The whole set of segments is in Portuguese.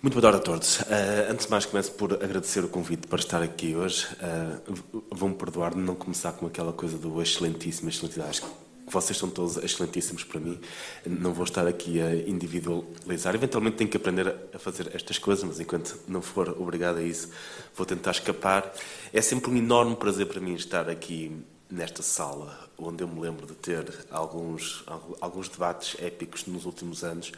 Muito boa tarde a todos. Uh, antes de mais, começo por agradecer o convite para estar aqui hoje. Uh, Vão-me perdoar de não começar com aquela coisa do excelentíssimo, excelentíssimo. Acho que vocês são todos excelentíssimos para mim. Não vou estar aqui a individualizar. Eventualmente tenho que aprender a fazer estas coisas, mas enquanto não for obrigado a isso, vou tentar escapar. É sempre um enorme prazer para mim estar aqui nesta sala, onde eu me lembro de ter alguns, alguns debates épicos nos últimos anos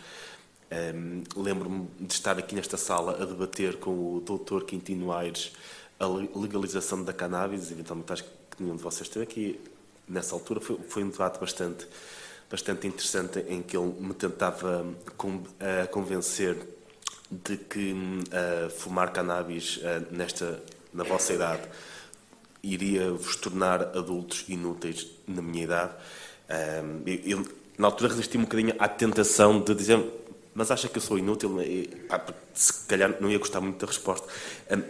um, Lembro-me de estar aqui nesta sala a debater com o Dr. Quintino Aires a legalização da cannabis, eventualmente acho que nenhum de vocês esteve aqui nessa altura, foi, foi um debate bastante, bastante interessante em que ele me tentava convencer de que uh, fumar cannabis uh, nesta, na vossa idade iria vos tornar adultos inúteis na minha idade. Eu, eu, na altura resisti um bocadinho à tentação de dizer mas acha que eu sou inútil? pá, se calhar não ia gostar muito da resposta.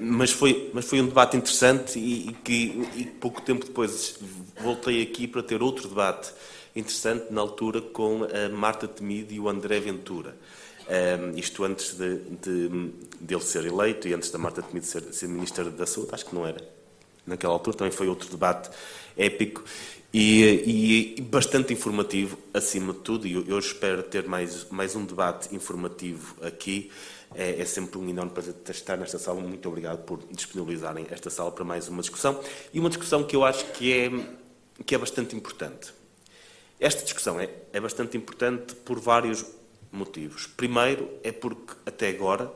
Mas foi, mas foi um debate interessante e, e que e pouco tempo depois voltei aqui para ter outro debate interessante, na altura, com a Marta Temido e o André Ventura. Um, isto antes de, de, de, ele ser eleito e antes da Marta Temido ser, ser Ministra da Saúde, acho que não era. Naquela altura também foi outro debate épico e, e, bastante informativo, acima de tudo, e eu, espero ter mais, mais um debate informativo aqui. É, é, sempre um enorme prazer estar nesta sala. Muito obrigado por disponibilizarem esta sala para mais uma discussão. E uma discussão que eu acho que é, que é bastante importante. Esta discussão é, é bastante importante por vários motivos. Primeiro, é porque até agora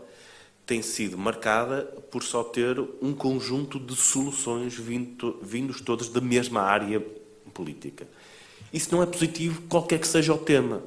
tem sido marcada por só ter um conjunto de soluções vindo, vindos todas da mesma área política. Isso não é positivo, qualquer que seja o tema.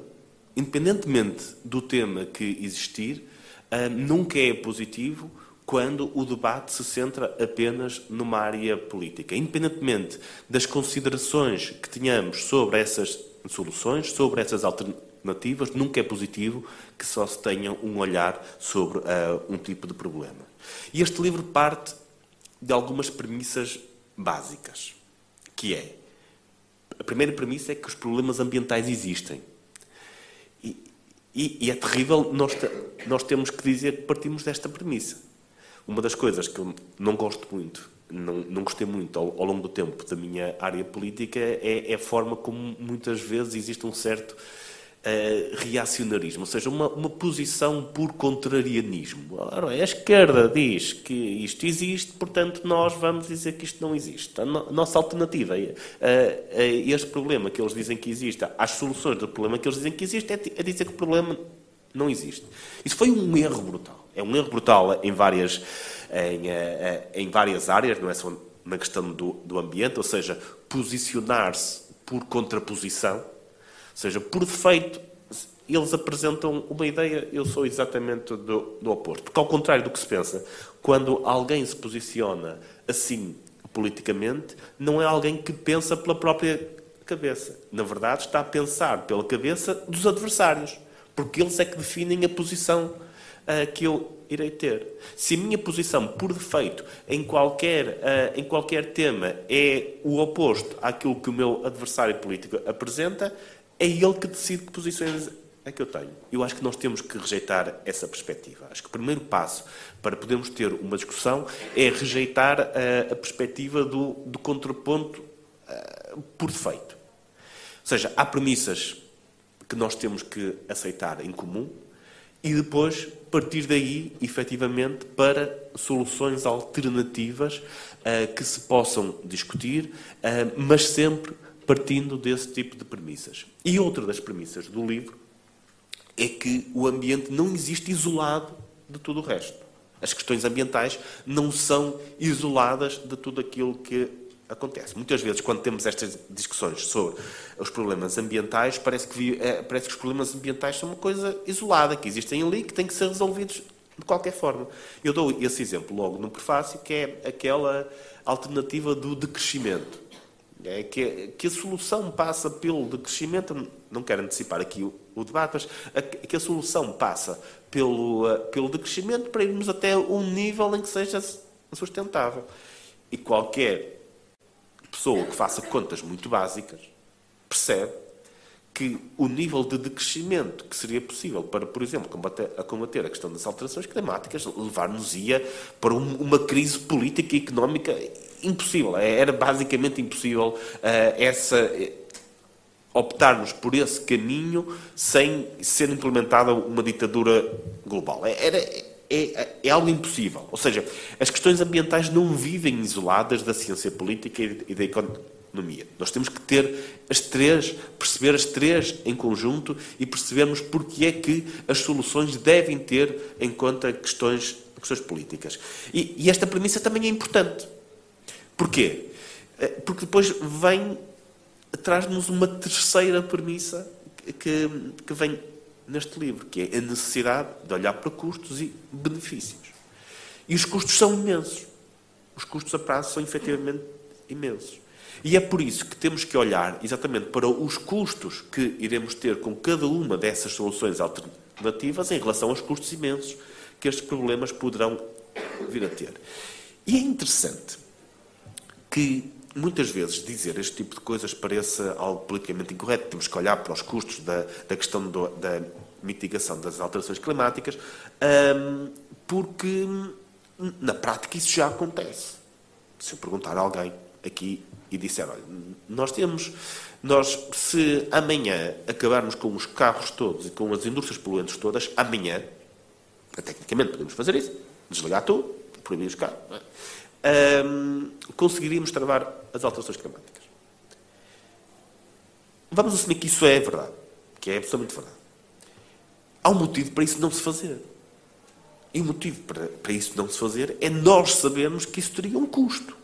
Independentemente do tema que existir, ah, nunca é positivo quando o debate se centra apenas numa área política. Independentemente das considerações que tenhamos sobre essas soluções, sobre essas alternativas, nunca é positivo que só se tenha um olhar sobre uh, um tipo de problema. E este livro parte de algumas premissas básicas, que é a primeira premissa é que os problemas ambientais existem. E, e, e é terrível nós, nós temos que dizer que partimos desta premissa. Uma das coisas que eu não gosto muito, não, não gostei muito ao, ao longo do tempo da minha área política, é, é a forma como muitas vezes existe um certo uh, reacionarismo, ou seja, uma, uma posição por contrarianismo. Ora, a esquerda diz que isto existe, portanto nós vamos dizer que isto não existe. A, no, nossa alternativa a, a, a, este problema que eles dizem que existe, às soluções do problema que eles dizem que existe, é, é dizer que o problema não existe. Isso foi um erro brutal. É um erro brutal em várias, em, eh, em várias áreas, não é só na questão do, do ambiente, ou seja, posicionar-se por contraposição seja, por defeito, eles apresentam uma ideia, eu sou exatamente do, do oposto. Porque, ao contrário do que se pensa, quando alguém se posiciona assim politicamente, não é alguém que pensa pela própria cabeça. Na verdade, está a pensar pela cabeça dos adversários, porque eles é que definem a posição uh, que eu irei ter. Se a minha posição, por defeito, em qualquer, uh, em qualquer tema é o oposto àquilo que o meu adversário político apresenta, é ele que decide que posições é que eu tenho. Eu acho que nós temos que rejeitar essa perspectiva. Acho que o primeiro passo para podermos ter uma discussão é rejeitar a, a perspectiva do, do contraponto uh, por defeito. Ou seja, há premissas que nós temos que aceitar em comum e depois partir daí, efetivamente, para soluções alternativas uh, que se possam discutir, uh, mas sempre partindo desse tipo de premissas. E outra das premissas do livro é que o ambiente não existe isolado de tudo o resto. As questões ambientais não são isoladas de tudo aquilo que acontece. Muitas vezes, quando temos estas discussões sobre os problemas ambientais, parece que, eh, parece que os problemas ambientais são uma coisa isolada, que existem ali, que têm que ser resolvidos de qualquer forma. Eu dou esse exemplo logo no prefácio, que é aquela alternativa do decrescimento. É que, que a solução passa pelo decrescimento, não quero antecipar aqui o, o debate, mas a, que a solução passa pelo, uh, pelo decrescimento para irmos até um nível em que seja sustentável. E qualquer pessoa que faça contas muito básicas percebe que o nível de decrescimento que seria possível para, por exemplo, combater, a combater a questão das alterações climáticas levar-nos-ia para um, uma crise política e económica impossível. É, era basicamente impossível uh, essa optarmos por esse caminho sem ser implementada uma ditadura global. É, era, é, é, algo impossível. Ou seja, as questões ambientais não vivem isoladas da ciência política e da economia. Nós temos que ter as três, perceber as três em conjunto e percebermos porque é que as soluções devem ter em conta questões, questões políticas. E, e esta premissa também é importante. Porquê? Eh, porque depois vem, traz-nos uma terceira premissa que, que vem neste livro, que é a necessidade de olhar para custos e benefícios. E os custos são imensos. Os custos a prazo são efetivamente imensos. E é por isso que temos que olhar exatamente para os custos que iremos ter com cada uma dessas soluções alternativas em relação aos custos imensos que estes problemas poderão vir a ter. E é interessante que muitas vezes dizer este tipo de coisas pareça algo politicamente incorreto. Temos que olhar para os custos da, da questão do, da mitigação das alterações climáticas, um, porque na prática isso já acontece. Se eu perguntar a alguém aqui e disser, olha, nós temos, nós se amanhã acabarmos com os carros todos e com as indústrias poluentes todas, amanhã, tecnicamente podemos fazer isso, desligar tudo, proibir os carros, é? Conseguiríamos travar as alterações climáticas. Vamos assumir que isso é verdade, que é absolutamente verdade. Há um motivo para isso não se fazer. E o motivo para, para isso não se fazer é nós sabermos que isso teria um custo.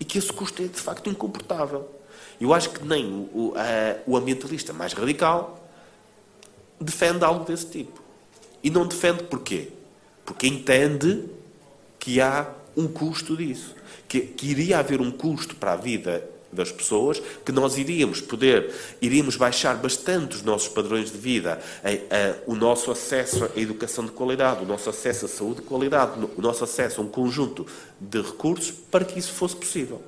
E que esse custo é, de facto, incomportável. Eu acho que nem o, a, o ambientalista mais radical defende algo desse tipo. E não defende porquê? Porque entende que há um custo disso. Que, que iria haver um custo para a vida das pessoas, que nós iríamos poder, iríamos baixar bastante os nossos padrões de vida, a, a, o nosso acesso à educação de qualidade, o nosso acesso à saúde de qualidade, o nosso acesso a um conjunto de recursos para que isso fosse possível.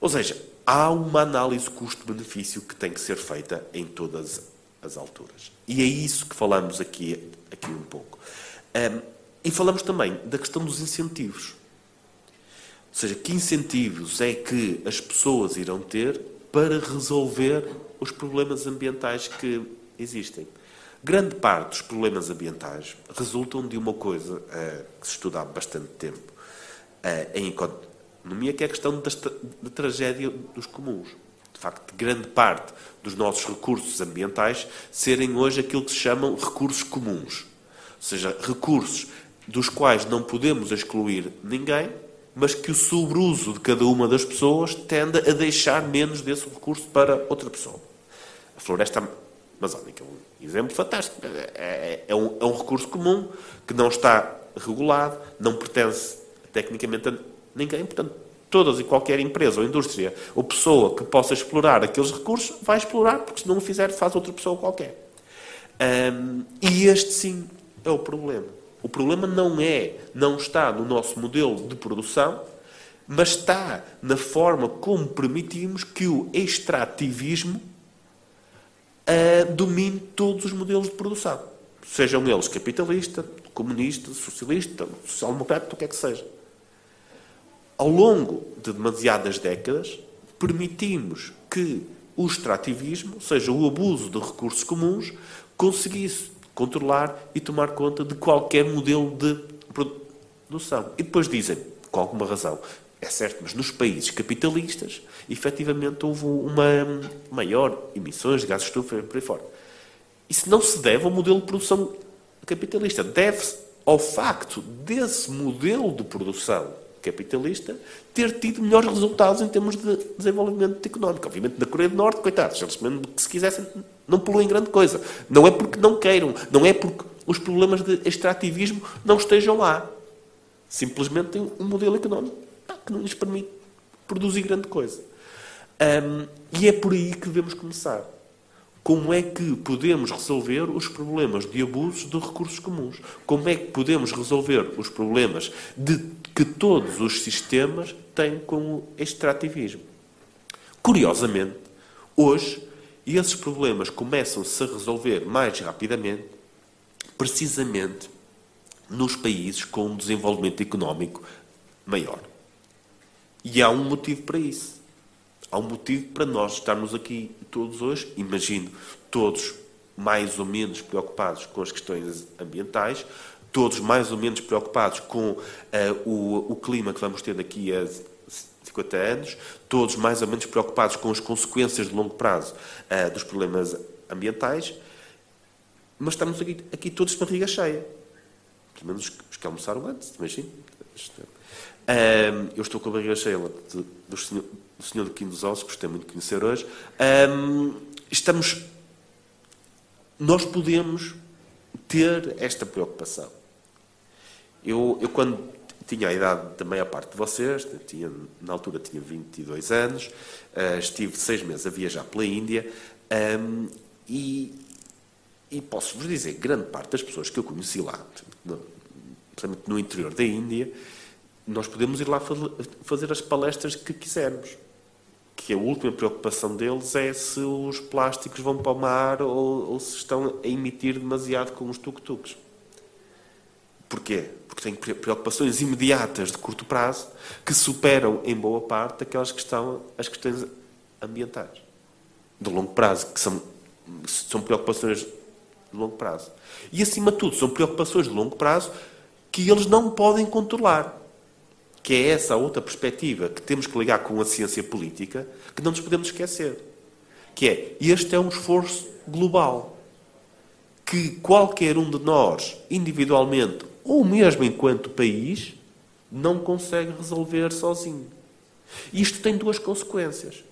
Ou seja, há uma análise custo-benefício que tem que ser feita em todas as alturas. E é isso que falamos aqui, aqui um pouco. Um, e falamos também da questão dos incentivos. Ou seja, que incentivos é que as pessoas irão ter para resolver os problemas ambientais que existem? Grande parte dos problemas ambientais resultam de uma coisa uh, que se estuda há bastante tempo uh, em economia, que é a questão da, da tragédia dos comuns. De facto, grande parte dos nossos recursos ambientais serem hoje aquilo que se chamam recursos comuns. Ou seja, recursos dos quais não podemos excluir ninguém, mas que o sobreuso de cada uma das pessoas tende a deixar menos desse recurso para outra pessoa. A floresta amazónica é um exemplo fantástico. É, é, é, um, é um recurso comum que não está regulado, não pertence tecnicamente a ninguém, portanto, todas e qualquer empresa ou indústria ou pessoa que possa explorar aqueles recursos vai explorar, porque se não o fizer, faz outra pessoa qualquer. Um, e este sim é o problema. O problema não é, não está no nosso modelo de produção, mas está na forma como permitimos que o extrativismo uh, domine todos os modelos de produção. Sejam eles capitalista, comunista, socialista, social-democrata, o que é que seja. Ao longo de demasiadas décadas, permitimos que o extrativismo, ou seja, o abuso de recursos comuns, conseguisse controlar e tomar conta de qualquer modelo de produção. E depois dizem, com alguma razão, é certo, mas nos países capitalistas, efetivamente houve uma maior emissões de gases de estufa por aí fora. Isso não se deve ao modelo de produção capitalista. Deve-se ao facto desse modelo de produção capitalista ter tido melhores resultados em termos de desenvolvimento económico. Obviamente, na Coreia do Norte, coitados, eles mesmo que se quisessem não poluem grande coisa. Não é porque não queiram, não é porque os problemas de extrativismo não estejam lá. Simplesmente tem um modelo económico que não lhes permite produzir grande coisa. Um, e é por aí que devemos começar. Como é que podemos resolver os problemas de abusos de recursos comuns? Como é que podemos resolver os problemas de que todos os sistemas têm com o extrativismo? Curiosamente, hoje esses problemas começam-se a resolver mais rapidamente, precisamente nos países com um desenvolvimento económico maior. E há um motivo para isso. Há um motivo para nós estarmos aqui todos hoje, imagino, todos mais ou menos preocupados com as questões ambientais, todos mais ou menos preocupados com uh, o, o clima que vamos ter daqui a 50 anos, todos mais ou menos preocupados com as consequências de longo prazo uh, dos problemas ambientais, mas estamos aqui, aqui todos de barriga cheia. Pelo menos os que almoçaram antes, imagino. Um, eu estou com a barriga cheia do, do, senhor, do senhor Quim dos Ossos, gostei muito de conhecer hoje. Um, estamos. Nós podemos ter esta preocupação. Eu, eu quando tinha a idade da maior parte de vocês, tinha, na altura tinha 22 anos, uh, estive seis meses a viajar pela Índia um, e, e posso-vos dizer, grande parte das pessoas que eu conheci lá, no, no interior da Índia, nós podemos ir lá fazer as palestras que quisermos. Que a última preocupação deles é se os plásticos vão para o mar ou, ou se estão a emitir demasiado com os tuk-tuks. Porquê? Porque têm preocupações imediatas de curto prazo que superam em boa parte aquelas que estão as questões ambientais. De longo prazo, que são, são preocupações de longo prazo. E, acima de tudo, são preocupações de longo prazo que eles não podem controlar. Que é essa outra perspectiva que temos que ligar com a ciência política, que não nos podemos esquecer. Que é, este é um esforço global. Que qualquer um de nós, individualmente ou mesmo enquanto país, não consegue resolver sozinho. Isto tem duas consequências.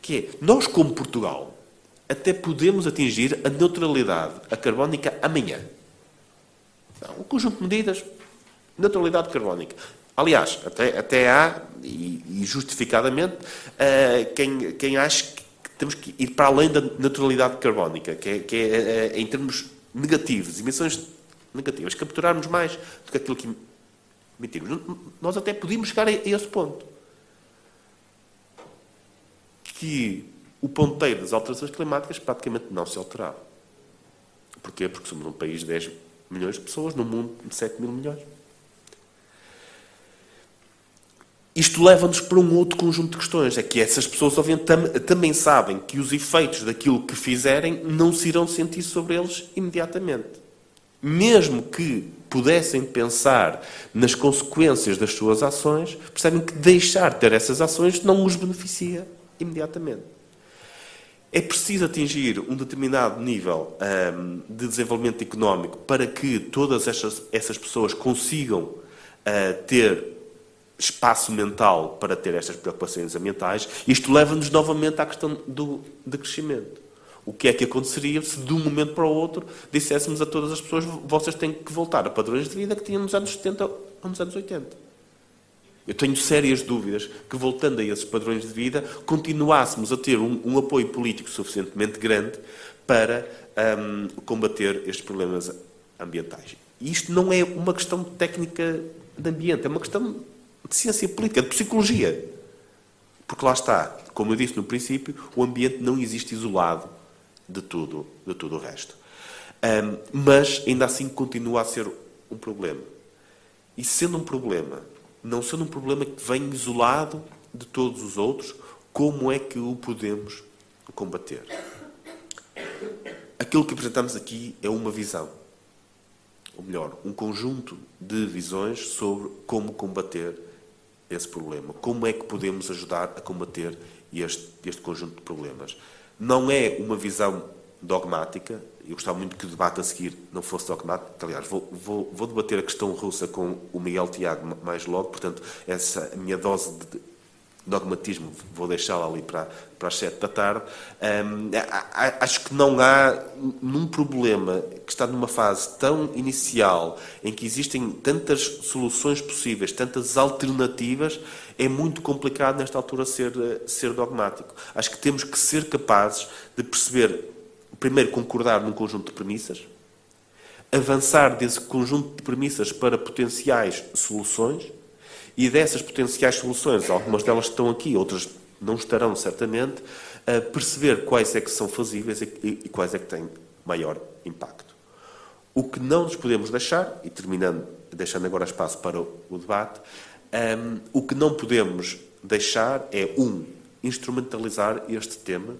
Que é, nós como Portugal, até podemos atingir a neutralidade a carbónica amanhã. Um conjunto de medidas, neutralidade carbónica. Aliás, até, até há, e, e justificadamente, uh, quem, quem acha que temos que ir para além da neutralidade carbónica, que é, que é uh, em termos negativos, emissões negativas, capturarmos mais do que aquilo que emitimos. Nós até podíamos chegar a, a esse ponto. Que o ponteiro das alterações climáticas praticamente não se alterava. Porquê? Porque somos um país de 10 milhões de pessoas, num mundo de 7 mil milhões. Isto leva-nos para um outro conjunto de questões. É que essas pessoas, também sabem que os efeitos daquilo que fizerem não se irão sentir sobre eles imediatamente. Mesmo que pudessem pensar nas consequências das suas ações, percebem que deixar de ter essas ações não os beneficia imediatamente. É preciso atingir um determinado nível um, de desenvolvimento económico para que todas essas, essas pessoas consigam uh, ter espaço mental para ter estas preocupações ambientais, isto leva-nos novamente à questão do, crescimento. O que é que aconteceria se de um momento para o outro disséssemos a todas as pessoas vocês têm que voltar a padrões de vida que tinham nos anos 70 ou nos anos 80? Eu tenho sérias dúvidas que, voltando a esses padrões de vida, continuássemos a ter um, um apoio político suficientemente grande para um, combater estes problemas ambientais. E isto não é uma questão técnica de ambiente, é uma questão de ciência política, de psicologia. Porque lá está, como eu disse no princípio, o ambiente não existe isolado de tudo, de tudo o resto. Um, mas ainda assim continua a ser um problema. E sendo um problema, não sendo um problema que vem isolado de todos os outros, como é que o podemos combater? Aquilo que apresentamos aqui é uma visão. Ou melhor, um conjunto de visões sobre como combater esse problema. Como é que podemos ajudar a combater este, este conjunto de problemas? Não é uma visão dogmática. Eu gostava muito que o debate a seguir não fosse dogmático. Aliás, vou, vou, vou debater a questão russa com o Miguel Tiago mais logo, portanto, essa minha dose de dogmatismo vou deixá-la ali para, para as sete da tarde. Um, acho que não há num problema que está numa fase tão inicial, em que existem tantas soluções possíveis, tantas alternativas, é muito complicado nesta altura ser, ser dogmático. Acho que temos que ser capazes de perceber, primeiro, concordar num conjunto de premissas, avançar desse conjunto de premissas para potenciais soluções e dessas potenciais soluções, algumas delas estão aqui, outras não estarão certamente, a perceber quais é que são fazíveis e, quais é que têm maior impacto. O que não nos podemos deixar, e terminando, deixando agora espaço para o debate, um, o que não podemos deixar é, um, instrumentalizar este tema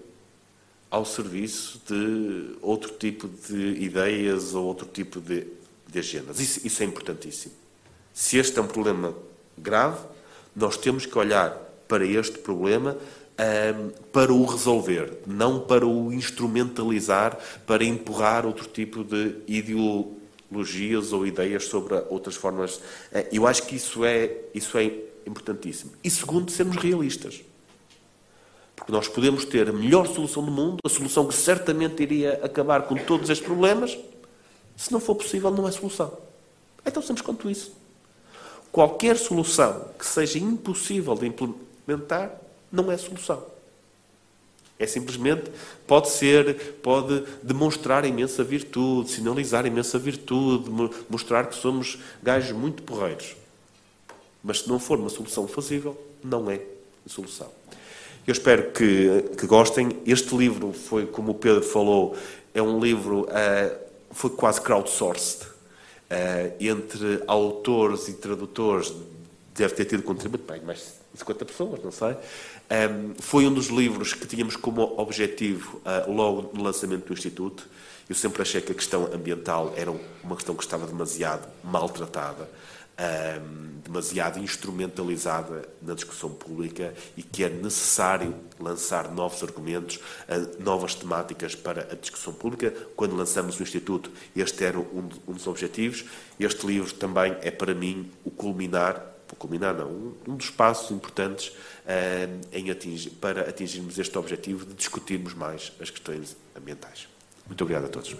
ao serviço de outro tipo de ideias ou outro tipo de, de agendas. Isso, isso é importantíssimo. Se este é um problema grave, nós temos que olhar para este problema um, para o resolver, não para o instrumentalizar, para empurrar outro tipo de ideologias ou ideias sobre outras formas. Eh, eu acho que isso é, isso é importantíssimo. E segundo, sermos realistas. Porque nós podemos ter a melhor solução do mundo, a solução que certamente iria acabar com todos estes problemas. Se não for possível, não é solução. Então, sempre quanto isso. Qualquer solução que seja impossível de implementar não é solução. É simplesmente, pode ser, pode demonstrar imensa virtude, sinalizar imensa virtude, mostrar que somos gajos muito porreiros. Mas se não for uma solução fazível, não é solução. Eu espero que, que gostem. Este livro foi, como o Pedro falou, é um livro, uh, foi quase crowdsourced. Uh, entre autores e tradutores, deve ter tido contributo, bem, mais de 50 pessoas, não sei. Um, foi um dos livros que tínhamos como objetivo uh, logo no lançamento do Instituto. Eu sempre achei que a questão ambiental era uma questão que estava demasiado maltratada, um, demasiado instrumentalizada na discussão pública e que é necessário lançar novos argumentos, uh, novas temáticas para a discussão pública. Quando lançamos o Instituto, este era um, um dos objetivos. Este livro também é, para mim, o culminar culminar não, um, um dos passos importantes uh, em atingir, para atingirmos este objetivo de discutirmos mais as questões ambientais. Muito obrigado a todos.